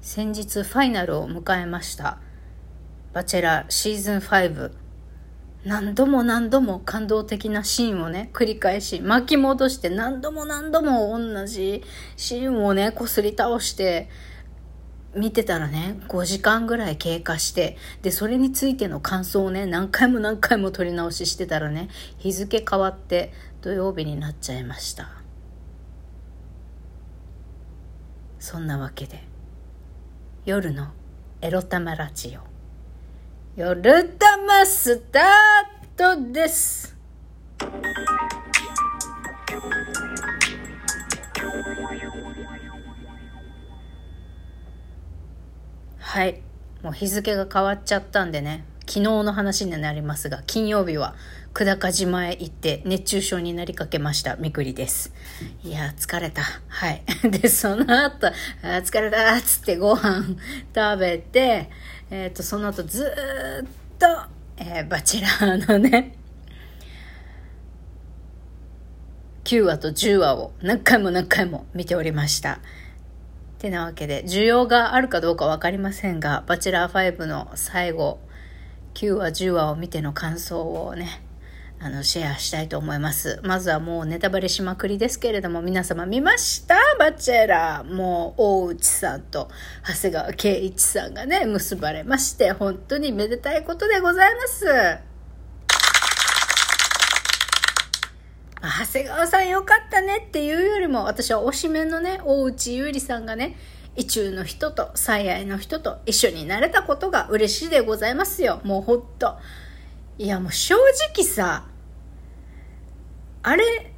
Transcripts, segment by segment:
先日ファイナルを迎えました「バチェラーシーズン5」何度も何度も感動的なシーンをね繰り返し巻き戻して何度も何度も同じシーンをねこすり倒して見てたらね5時間ぐらい経過してでそれについての感想をね何回も何回も撮り直ししてたらね日付変わって土曜日になっちゃいました。そんなわけで。夜のエロ玉ラジオ。夜玉スタートです。はい。もう日付が変わっちゃったんでね。昨日の話になりますが金曜日は久高島へ行って熱中症になりかけましたみくりです。いや疲れた。はい。でその後あ疲れたっつってご飯食べてえっ、ー、とその後ずっと、えー、バチェラーのね9話と10話を何回も何回も見ておりました。てなわけで、需要があるかどうかわかりませんが、バチェラー5の最後、9話、10話を見ての感想をね、あの、シェアしたいと思います。まずはもうネタバレしまくりですけれども、皆様見ました？バチェラー。もう、大内さんと長谷川圭一さんがね、結ばれまして、本当にめでたいことでございます。長谷川さんよかったねっていうよりも、私は推しメンのね、大内優里さんがね、意中の人と最愛の人と一緒になれたことが嬉しいでございますよ。もうほんと。いやもう正直さ、あれ、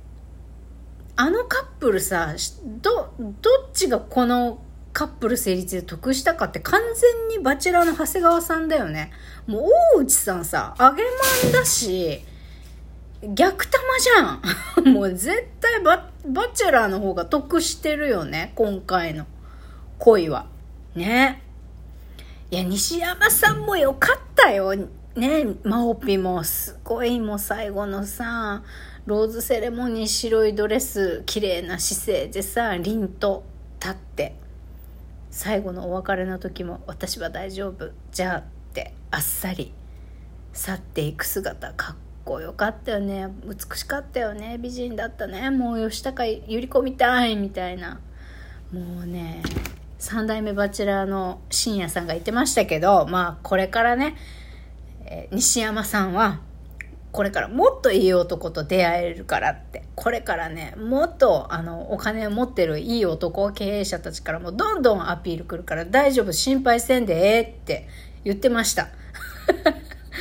あのカップルさ、ど、どっちがこのカップル成立で得したかって完全にバチェラーの長谷川さんだよね。もう大内さんさ、揚げまんだし、逆玉じゃん もう絶対ババチェラーの方が得してるよね今回の恋は。ね。いや西山さんもよかったよ。ね。マオピもすごいもう最後のさローズセレモニー白いドレス綺麗な姿勢でさ凛と立って最後のお別れの時も「私は大丈夫じゃあ」ってあっさり去っていく姿かっこよかったよね。美しかったよね。美人だったね。もう吉高由里子みたいみたいな。もうね3代目バチェラーの深夜さんが言ってましたけどまあこれからね、西山さんはこれからもっといい男と出会えるからってこれからねもっとあのお金を持ってるいい男経営者たちからもどんどんアピールくるから大丈夫心配せんでええって言ってました。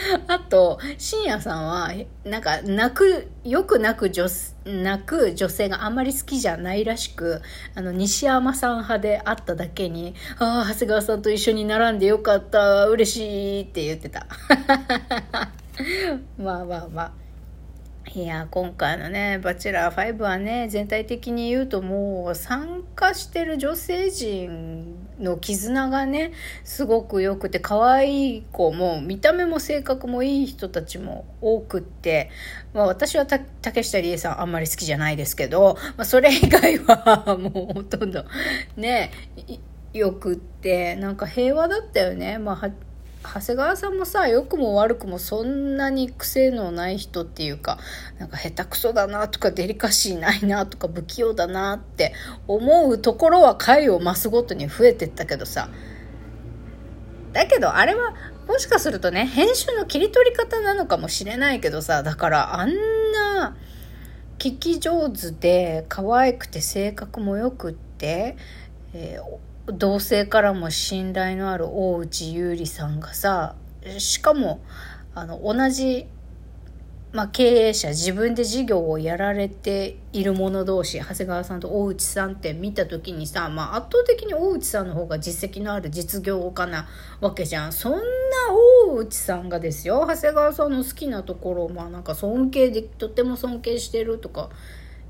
あと、深夜さんは、なんか、泣く、よく泣く女、泣く女性があんまり好きじゃないらしく、あの、西山さん派であっただけに、ああ、長谷川さんと一緒に並んでよかった、嬉しいって言ってた。まあまあまあ。いや今回のね「バチェラー5」はね全体的に言うともう参加してる女性陣の絆がねすごく良くて可愛い子も見た目も性格もいい人たちも多くって、まあ、私は竹下理恵さんあんまり好きじゃないですけど、まあ、それ以外は もうほとんどねよくってなんか平和だったよね。まあ長谷川さんもさ良くも悪くもそんなに癖のない人っていうかなんか下手くそだなとかデリカシーないなとか不器用だなって思うところは回を増すごとに増えてったけどさ。だけどあれはもしかするとね編集の切り取り方なのかもしれないけどさだからあんな聞き上手で可愛くて性格もよくって、えー同性からも信頼のある大内優里さんがさしかもあの同じ、まあ、経営者自分で事業をやられている者同士長谷川さんと大内さんって見た時にさ、まあ、圧倒的に大内さんの方が実績のある実業家なわけじゃん。そんな大内さんがですよ。長谷川さんの好きなところをまあなんか尊敬でとっても尊敬してるとか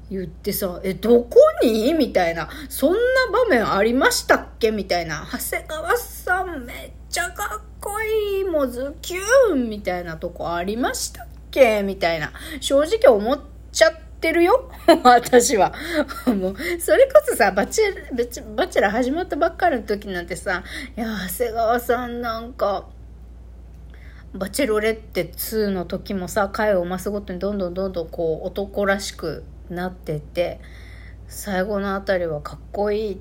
言ってさ、え、どこに？みたいな。そんな場面ありましたっけ？みたいな。長谷川さんめっちゃかっこいい。もうズキューンみたいなとこありましたっけ？みたいな。正直思っちゃってるよ 私は。もう、それこそさ、バチェバチェラ始まったばっかりの時なんてさ、いや、長谷川さんなんか、バチェロレッテ2の時もさ、回を増すごとにどんどんどんどんこう男らしくなってて、最後のあたりはかっこいいっ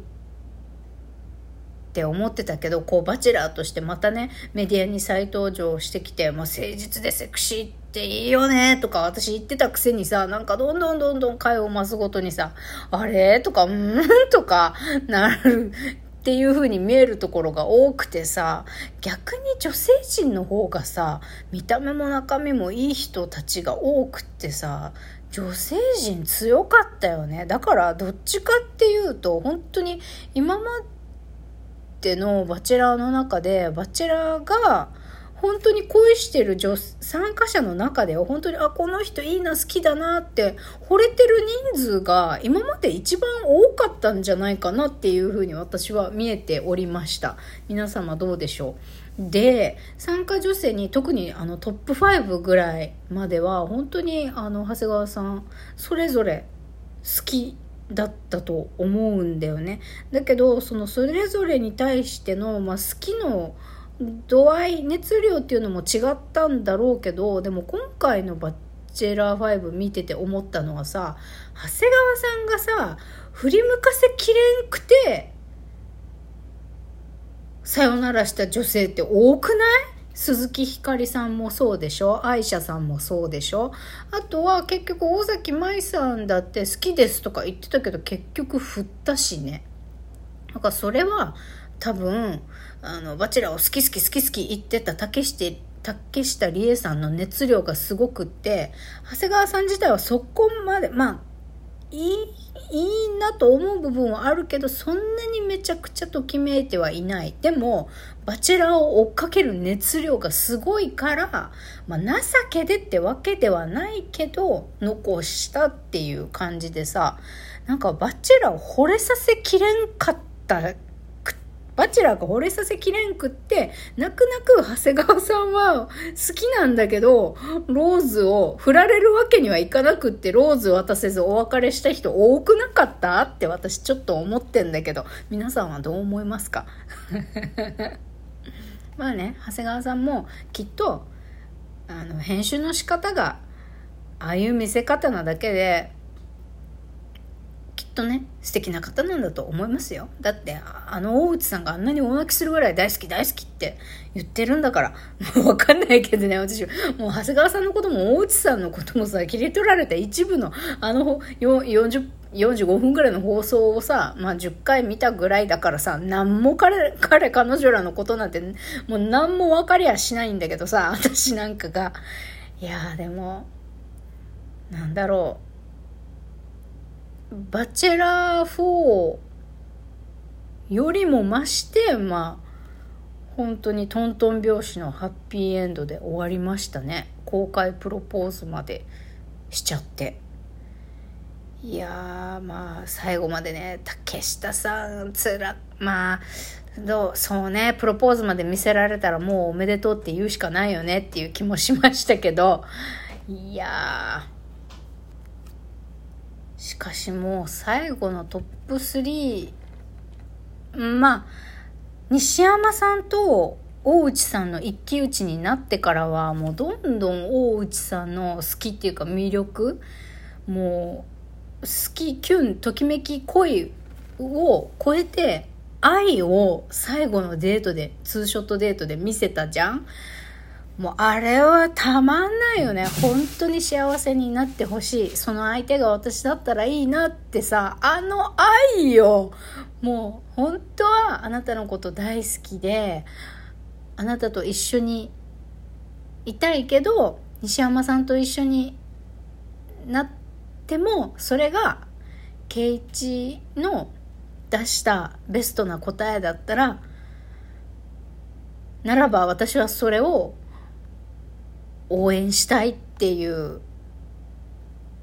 て思ってたけど、こうバチェラーとしてまたね、メディアに再登場してきて、まあ、誠実でセクシーっていいよねとか私言ってたくせにさ、なんかどんどんどんどん回を増すごとにさ、あれ？とか、うん？とかなるっていう風に見えるところが多くてさ逆に女性陣の方がさ見た目も中身もいい人たちが多くってさ女性陣強かったよね。だからどっちかっていうと本当に今までのバチェラーの中でバチェラーが本当に恋してる女参加者の中では本当にあこの人いいな好きだなって惚れてる人数が今まで一番多かったんじゃないかなっていうふうに私は見えておりました。皆様どうでしょう？で参加女性に特にあのトップ5ぐらいまでは本当にあの長谷川さんそれぞれ好きだったと思うんだよね。だけどそのそれぞれに対しての、まあ、好きの度合い熱量っていうのも違ったんだろうけどでも今回の「バッチェラー5」見てて思ったのはさ長谷川さんがさ振り向かせきれんくてさよならした女性って多くない？鈴木ひかりさんもそうでしょ？愛車さんもそうでしょ？あとは結局大崎舞さんだって好きですとか言ってたけど結局振ったしね。なんかそれは多分あのバチェラーを好き好き好き好き言ってた竹下竹下理恵さんの熱量がすごくって長谷川さん自体はそこまでまあいいいいなと思う部分はあるけどそんなにめちゃくちゃときめいてはいない。でもバチェラーを追っかける熱量がすごいから、まあ、情けでってわけではないけど残したっていう感じでさなんかバチェラーを惚れさせきれんかったバチェラーが惚れさせきれんくって、泣く泣く長谷川さんは好きなんだけど、ローズを振られるわけにはいかなくって、ローズ渡せずお別れした人多くなかったって私ちょっと思ってんだけど、皆さんはどう思いますか？まあね、長谷川さんもきっと、あの、編集の仕方が、ああいう見せ方なだけで、とね素敵な方なんだと思いますよ。だってあの大内さんがあんなに大泣きするぐらい大好き大好きって言ってるんだからもう分かんないけどね私もう長谷川さんのことも大内さんのこともさ切り取られた一部のあの40 45分ぐらいの放送をさ、まあ、10回見たぐらいだからさ、何も彼、彼、彼女らのことなんて、もう何も分かりやしないんだけどさ、私なんかが、いやでも、なんだろう、バチェラー4よりも増して、まあ、本当にトントン拍子のハッピーエンドで終わりましたね。公開プロポーズまでしちゃって。いやまあ、最後までね、竹下さん、つら、まあ、どう、そうね、プロポーズまで見せられたらもうおめでとうって言うしかないよねっていう気もしましたけど、いやー、しかしもう最後のトップ3まあ西山さんと大内さんの一騎打ちになってからはもうどんどん大内さんの好きっていうか魅力もう好きキュンときめき恋を超えて愛を最後のデートでツーショットデートで見せたじゃん。もうあれはたまんないよね。本当に幸せになってほしい。その相手が私だったらいいなってさ、あの愛よ。もう本当はあなたのこと大好きで、あなたと一緒にいたいけど、西山さんと一緒になっても、それが、圭一の出したベストな答えだったら、ならば私はそれを応援したいっていう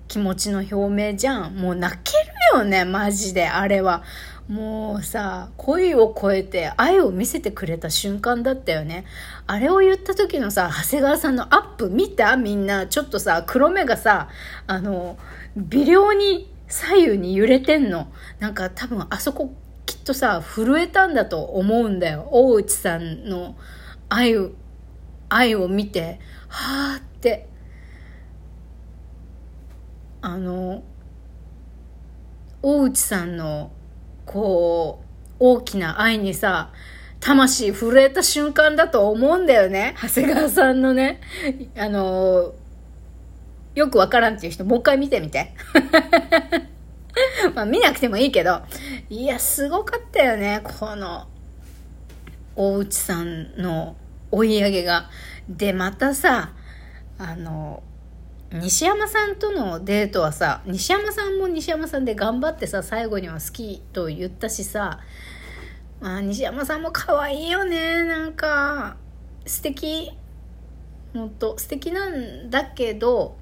気持ちの表明じゃん。もう泣けるよね、マジで、あれは。もうさ、恋を超えて愛を見せてくれた瞬間だったよね。あれを言った時のさ、長谷川さんのアップ見た？みんな、ちょっとさ、黒目がさ、あの、微量に左右に揺れてんの。なんか多分あそこきっとさ、震えたんだと思うんだよ。大内さんの愛を、愛を見て、はーって。あの、大内さんのこう、大きな愛にさ、魂震えた瞬間だと思うんだよね。長谷川さんのね、あのよくわからんっていう人、もう一回見てみて。まあ見なくてもいいけど、いや、すごかったよね、この、大内さんの追い上げが。で、またさ、あの、西山さんとのデートはさ西山さんも西山さんで頑張ってさ最後には好きと言ったしさ、まあ、西山さんも可愛いよねなんか素敵ほんと素敵なんだけど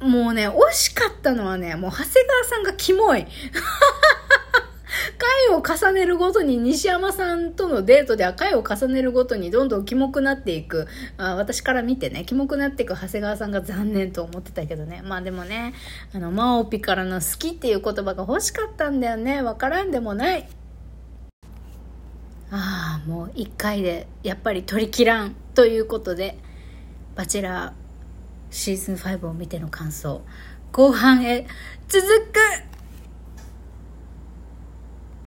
もうね惜しかったのはねもう長谷川さんがキモい回を重ねるごとに西山さんとのデートでは回を重ねるごとにどんどんキモくなっていく、あ私から見てね、キモくなっていく長谷川さんが残念と思ってたけどね。まあでもね、あの、マオピからの好きっていう言葉が欲しかったんだよね。わからんでもない。ああ、もう一回でやっぱり取り切らんということで、バチェラーシーズン5を見ての感想、後半へ続く